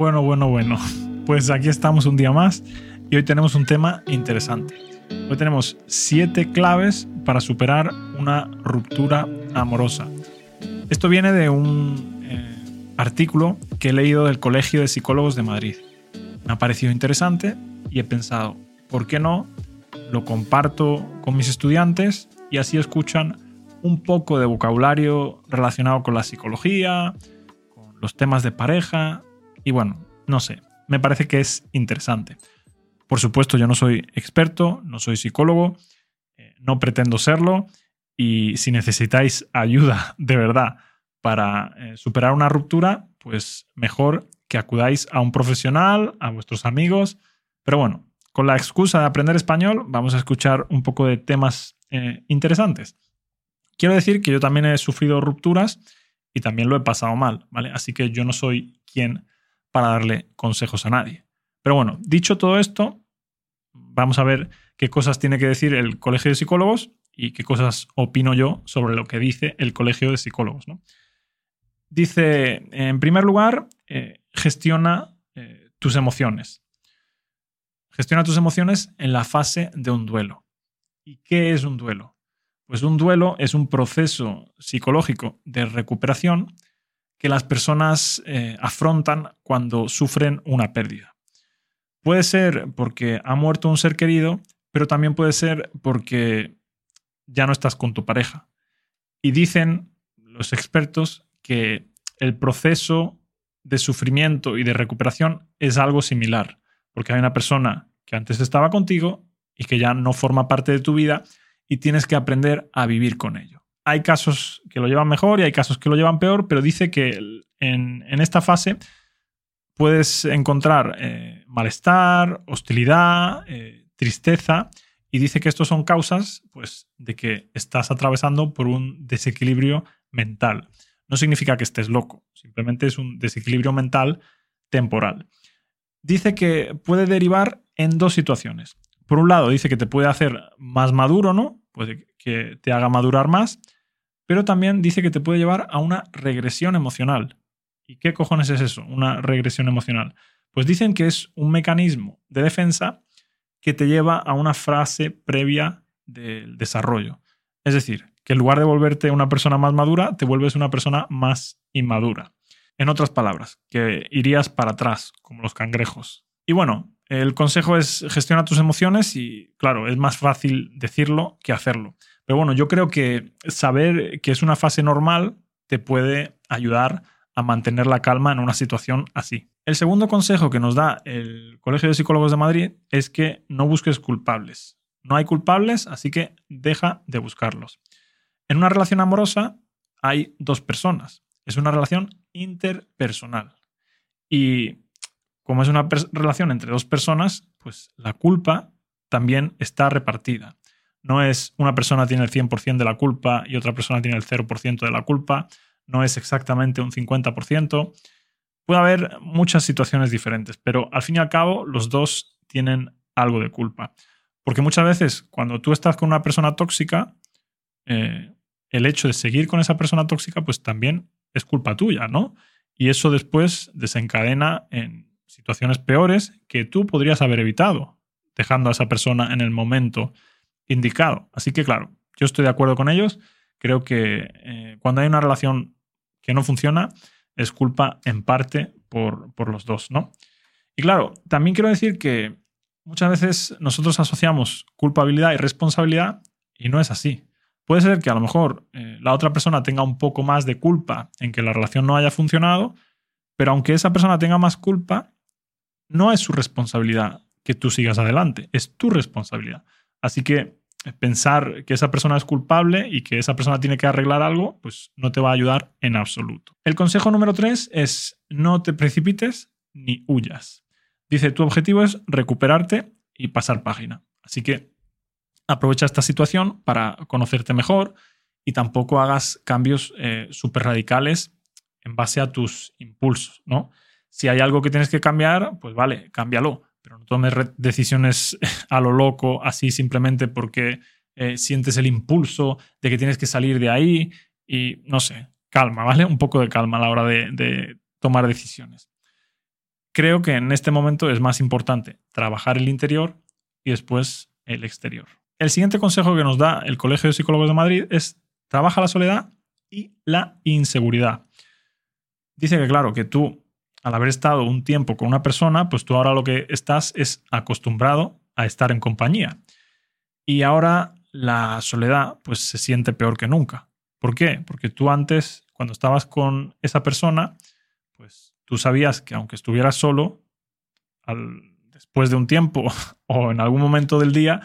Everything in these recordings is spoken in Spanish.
Bueno, bueno, bueno. Pues aquí estamos un día más y hoy tenemos un tema interesante. Hoy tenemos siete claves para superar una ruptura amorosa. Esto viene de un eh, artículo que he leído del Colegio de Psicólogos de Madrid. Me ha parecido interesante y he pensado, ¿por qué no? Lo comparto con mis estudiantes y así escuchan un poco de vocabulario relacionado con la psicología, con los temas de pareja y bueno, no sé, me parece que es interesante. Por supuesto, yo no soy experto, no soy psicólogo, eh, no pretendo serlo y si necesitáis ayuda de verdad para eh, superar una ruptura, pues mejor que acudáis a un profesional, a vuestros amigos. Pero bueno, con la excusa de aprender español, vamos a escuchar un poco de temas eh, interesantes. Quiero decir que yo también he sufrido rupturas y también lo he pasado mal, ¿vale? Así que yo no soy quien para darle consejos a nadie. Pero bueno, dicho todo esto, vamos a ver qué cosas tiene que decir el Colegio de Psicólogos y qué cosas opino yo sobre lo que dice el Colegio de Psicólogos. Dice, en primer lugar, eh, gestiona eh, tus emociones. Gestiona tus emociones en la fase de un duelo. ¿Y qué es un duelo? Pues un duelo es un proceso psicológico de recuperación que las personas eh, afrontan cuando sufren una pérdida. Puede ser porque ha muerto un ser querido, pero también puede ser porque ya no estás con tu pareja. Y dicen los expertos que el proceso de sufrimiento y de recuperación es algo similar, porque hay una persona que antes estaba contigo y que ya no forma parte de tu vida y tienes que aprender a vivir con ello. Hay casos que lo llevan mejor y hay casos que lo llevan peor, pero dice que en, esta fase puedes encontrar eh, malestar, hostilidad, eh, tristeza, y dice que estos son causas pues, de que estás atravesando por un desequilibrio mental. No significa que estés loco, simplemente es un desequilibrio mental temporal. Dice que puede derivar en dos situaciones. Por un lado, dice que te puede hacer más maduro, ¿no? puede que te haga madurar más, pero también dice que te puede llevar a una regresión emocional. ¿Y qué cojones es eso? Una regresión emocional. Pues dicen que es un mecanismo de defensa que te lleva a una frase previa del desarrollo. Es decir, que en lugar de volverte una persona más madura, te vuelves una persona más inmadura. En otras palabras, que irías para atrás, como los cangrejos. Y bueno, el consejo es gestiona tus emociones y, claro, es más fácil decirlo que hacerlo. Pero bueno, yo creo que saber que es una fase normal te puede ayudar a mantener la calma en una situación así. El segundo consejo que nos da el Colegio de Psicólogos de Madrid es que no busques culpables. No hay culpables, así que deja de buscarlos. En una relación amorosa hay dos personas. Es una relación interpersonal. Y como es una relación entre dos personas, pues la culpa también está repartida. No es una persona tiene el 100% de la culpa y otra persona tiene el 0% de la culpa. No es exactamente un 50%. Puede haber muchas situaciones diferentes, pero al fin y al cabo los dos tienen algo de culpa. Porque muchas veces cuando tú estás con una persona tóxica, eh, el hecho de seguir con esa persona tóxica, pues también es culpa tuya, ¿no? Y eso después desencadena en situaciones peores que tú podrías haber evitado, dejando a esa persona en el momento indicado. Así que, claro, yo estoy de acuerdo con ellos. Creo que eh, cuando hay una relación que no funciona, es culpa en parte por, por los dos, ¿no? Y claro, también quiero decir que muchas veces nosotros asociamos culpabilidad y responsabilidad y no es así. Puede ser que a lo mejor eh, la otra persona tenga un poco más de culpa en que la relación no haya funcionado, pero aunque esa persona tenga más culpa, no es su responsabilidad que tú sigas adelante, es tu responsabilidad. Así que eh, pensar que esa persona es culpable y que esa persona tiene que arreglar algo, pues no te va a ayudar en absoluto. El consejo número tres es no te precipites ni huyas. Dice, tu objetivo es recuperarte y pasar página. Así que aprovecha esta situación para conocerte mejor y tampoco hagas cambios eh, súper radicales en base a tus impulsos, ¿no? Si hay algo que tienes que cambiar, pues vale, cámbialo. Pero no tomes decisiones a lo loco, así simplemente porque eh, sientes el impulso de que tienes que salir de ahí. Y no sé, calma, ¿vale? Un poco de calma a la hora de, tomar decisiones. creo que en este momento es más importante trabajar el interior y después el exterior. El siguiente consejo que nos da el Colegio de Psicólogos de Madrid es trabaja la soledad y la inseguridad. Dice que claro, que tú al haber estado un tiempo con una persona, pues tú ahora lo que estás es acostumbrado a estar en compañía. Y ahora la soledad pues se siente peor que nunca. ¿Por qué? Porque tú antes, cuando estabas con esa persona, pues tú sabías que aunque estuvieras solo, después de un tiempo o en algún momento del día,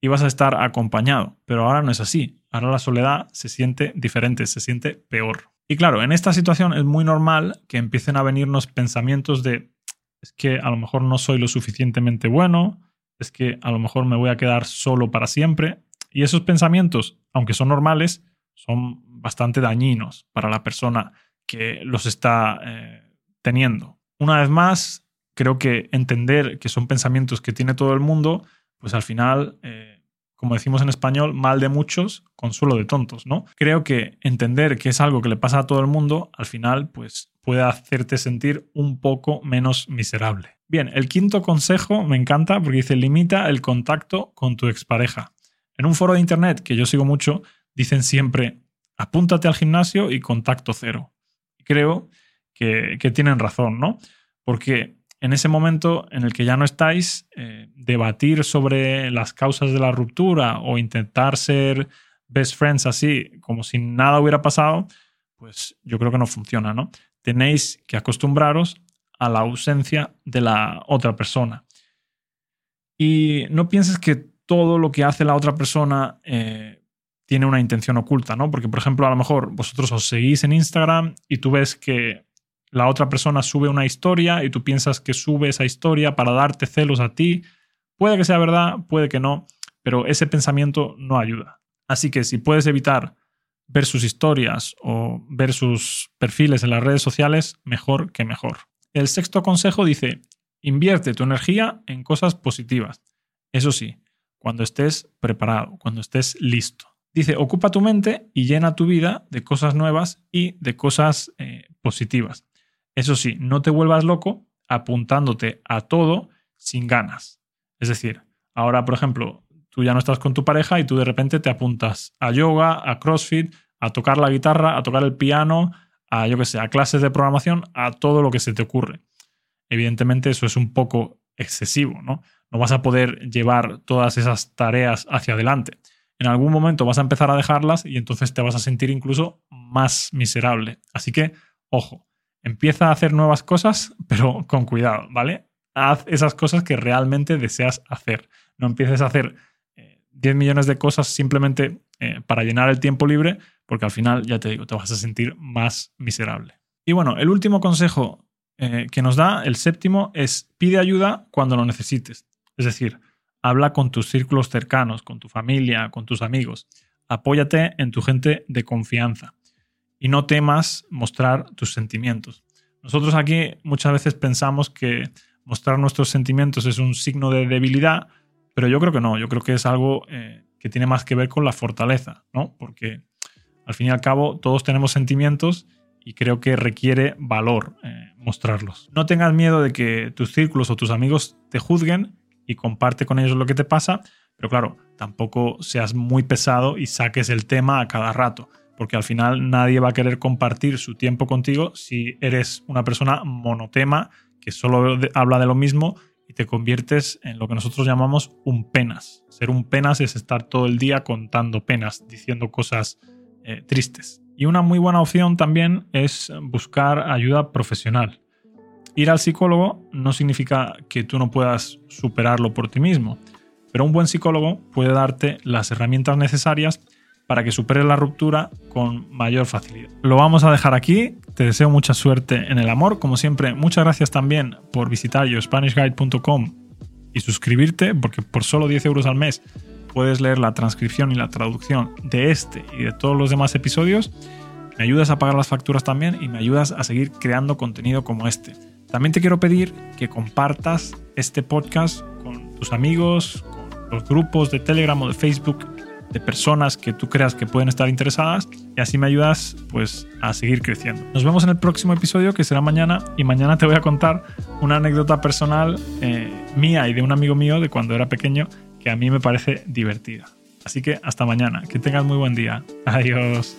ibas a estar acompañado. Pero ahora no es así. Ahora la soledad se siente diferente, se siente peor. Y claro, en esta situación es muy normal que empiecen a venirnos pensamientos de es que a lo mejor no soy lo suficientemente bueno, es que a lo mejor me voy a quedar solo para siempre. Y esos pensamientos, aunque son normales, son bastante dañinos para la persona que los está eh, teniendo. Una vez más, creo que entender que son pensamientos que tiene todo el mundo, pues al final eh, como decimos en español, mal de muchos, consuelo de tontos, ¿no? Creo que entender que es algo que le pasa a todo el mundo, al final, pues puede hacerte sentir un poco menos miserable. Bien, el quinto consejo me encanta porque dice limita el contacto con tu expareja. En un foro de internet que yo sigo mucho, dicen siempre apúntate al gimnasio y contacto cero. Creo que, que tienen razón, ¿no? Porque en ese momento en el que ya no estáis, eh, debatir sobre las causas de la ruptura o intentar ser best friends así, como si nada hubiera pasado, pues yo creo que no funciona, ¿no? Tenéis que acostumbraros a la ausencia de la otra persona. Y no pienses que todo lo que hace la otra persona eh, tiene una intención oculta, ¿no? Porque, por ejemplo, a lo mejor vosotros os seguís en Instagram y tú ves que la otra persona sube una historia y tú piensas que sube esa historia para darte celos a ti. Puede que sea verdad, puede que no, pero ese pensamiento no ayuda. Así que si puedes evitar ver sus historias o ver sus perfiles en las redes sociales, mejor que mejor. El sexto consejo dice, invierte tu energía en cosas positivas. Eso sí, cuando estés preparado, cuando estés listo. Dice, ocupa tu mente y llena tu vida de cosas nuevas y de cosas eh, positivas. Eso sí, no te vuelvas loco apuntándote a todo sin ganas. Es decir, ahora, por ejemplo, tú ya no estás con tu pareja y tú de repente te apuntas a yoga, a CrossFit, a tocar la guitarra, a tocar el piano, a yo sé, a clases de programación, a todo lo que se te ocurre. Evidentemente eso es un poco excesivo, ¿no? No vas a poder llevar todas esas tareas hacia adelante. En algún momento vas a empezar a dejarlas y entonces te vas a sentir incluso más miserable. Así que, ojo, Empieza a hacer nuevas cosas, pero con cuidado, ¿vale? Haz esas cosas que realmente deseas hacer. No empieces a hacer 10 eh, millones de cosas simplemente eh, para llenar el tiempo libre, porque al final, ya te digo, te vas a sentir más miserable. Y bueno, el último consejo eh, que nos da, el séptimo, es pide ayuda cuando lo necesites. Es decir, habla con tus círculos cercanos, con tu familia, con tus amigos. Apóyate en tu gente de confianza y no temas mostrar tus sentimientos. Nosotros aquí muchas veces pensamos que mostrar nuestros sentimientos es un signo de debilidad, pero yo creo que no, yo creo que es algo eh, que tiene más que ver con la fortaleza, ¿no? Porque al fin y al cabo todos tenemos sentimientos y creo que requiere valor eh, mostrarlos. No tengas miedo de que tus círculos o tus amigos te juzguen y comparte con ellos lo que te pasa, pero claro, tampoco seas muy pesado y saques el tema a cada rato porque al final nadie va a querer compartir su tiempo contigo si eres una persona monotema que solo habla de lo mismo y te conviertes en lo que nosotros llamamos un penas. Ser un penas es estar todo el día contando penas, diciendo cosas eh, tristes. Y una muy buena opción también es buscar ayuda profesional. Ir al psicólogo no significa que tú no puedas superarlo por ti mismo, pero un buen psicólogo puede darte las herramientas necesarias para que superes la ruptura con mayor facilidad. Lo vamos a dejar aquí. Te deseo mucha suerte en el amor. Como siempre, muchas gracias también por visitar YoSpanishGuide.com y suscribirte, porque por solo 10 euros al mes puedes leer la transcripción y la traducción de este y de todos los demás episodios. Me ayudas a pagar las facturas también y me ayudas a seguir creando contenido como este. También te quiero pedir que compartas este podcast con tus amigos, con los grupos de Telegram o de Facebook de personas que tú creas que pueden estar interesadas y así me ayudas pues a seguir creciendo. Nos vemos en el próximo episodio que será mañana y mañana te voy a contar una anécdota personal eh, mía y de un amigo mío de cuando era pequeño que a mí me parece divertida. Así que hasta mañana, que tengas muy buen día. Adiós.